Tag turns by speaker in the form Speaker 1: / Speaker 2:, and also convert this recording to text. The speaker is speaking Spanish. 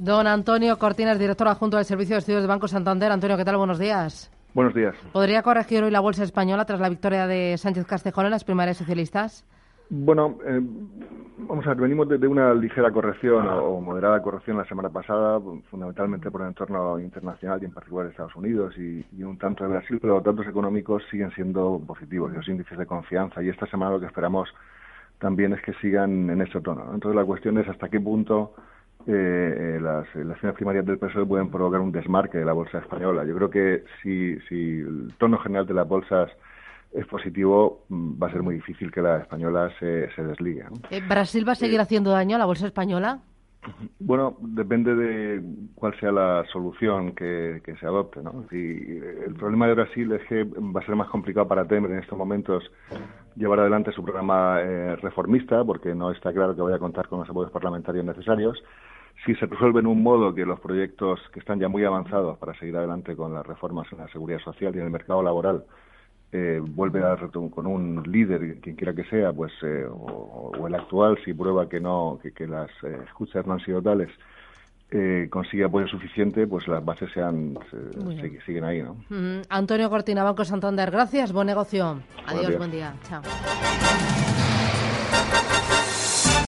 Speaker 1: Don Antonio Cortinas, director adjunto del Servicio de Estudios de Banco Santander. Antonio, ¿qué tal? Buenos días.
Speaker 2: Buenos días.
Speaker 1: ¿Podría corregir hoy la bolsa española tras la victoria de Sánchez Castejón en las primarias socialistas?
Speaker 2: Bueno, eh, vamos a ver, venimos de, una ligera corrección o, moderada corrección la semana pasada, fundamentalmente por el entorno internacional y en particular Estados Unidos y, un tanto de Brasil, pero los datos económicos siguen siendo positivos, los índices de confianza y esta semana lo que esperamos también es que sigan en ese tono. Entonces la cuestión es hasta qué punto eh, eh las elecciones primarias del PSOE pueden provocar un desmarque de la bolsa española. Yo creo que si, si el tono general de las bolsas es positivo, mm, va a ser muy difícil que la española se, se desligue.
Speaker 1: Eh, ¿Brasil va a seguir eh, haciendo daño a la bolsa española?
Speaker 2: Bueno, depende de cuál sea la solución que, se adopte. ¿no? el problema de Brasil es que va a ser más complicado para Temer en estos momentos llevar adelante su programa eh, reformista, porque no está claro que vaya a contar con los apoyos parlamentarios necesarios. Si se resuelve en un modo que los proyectos que están ya muy avanzados para seguir adelante con las reformas en la seguridad social y en el mercado laboral eh, vuelve a con un líder, quien quiera que sea, pues eh, o, el actual, si prueba que no, que, las eh, escuchas no han sido tales, eh, consigue apoyo suficiente, pues las bases sean siguen ahí, ¿no?
Speaker 1: Antonio Cortina, Banco Santander, gracias, buen negocio. Adiós, buen día. Chao.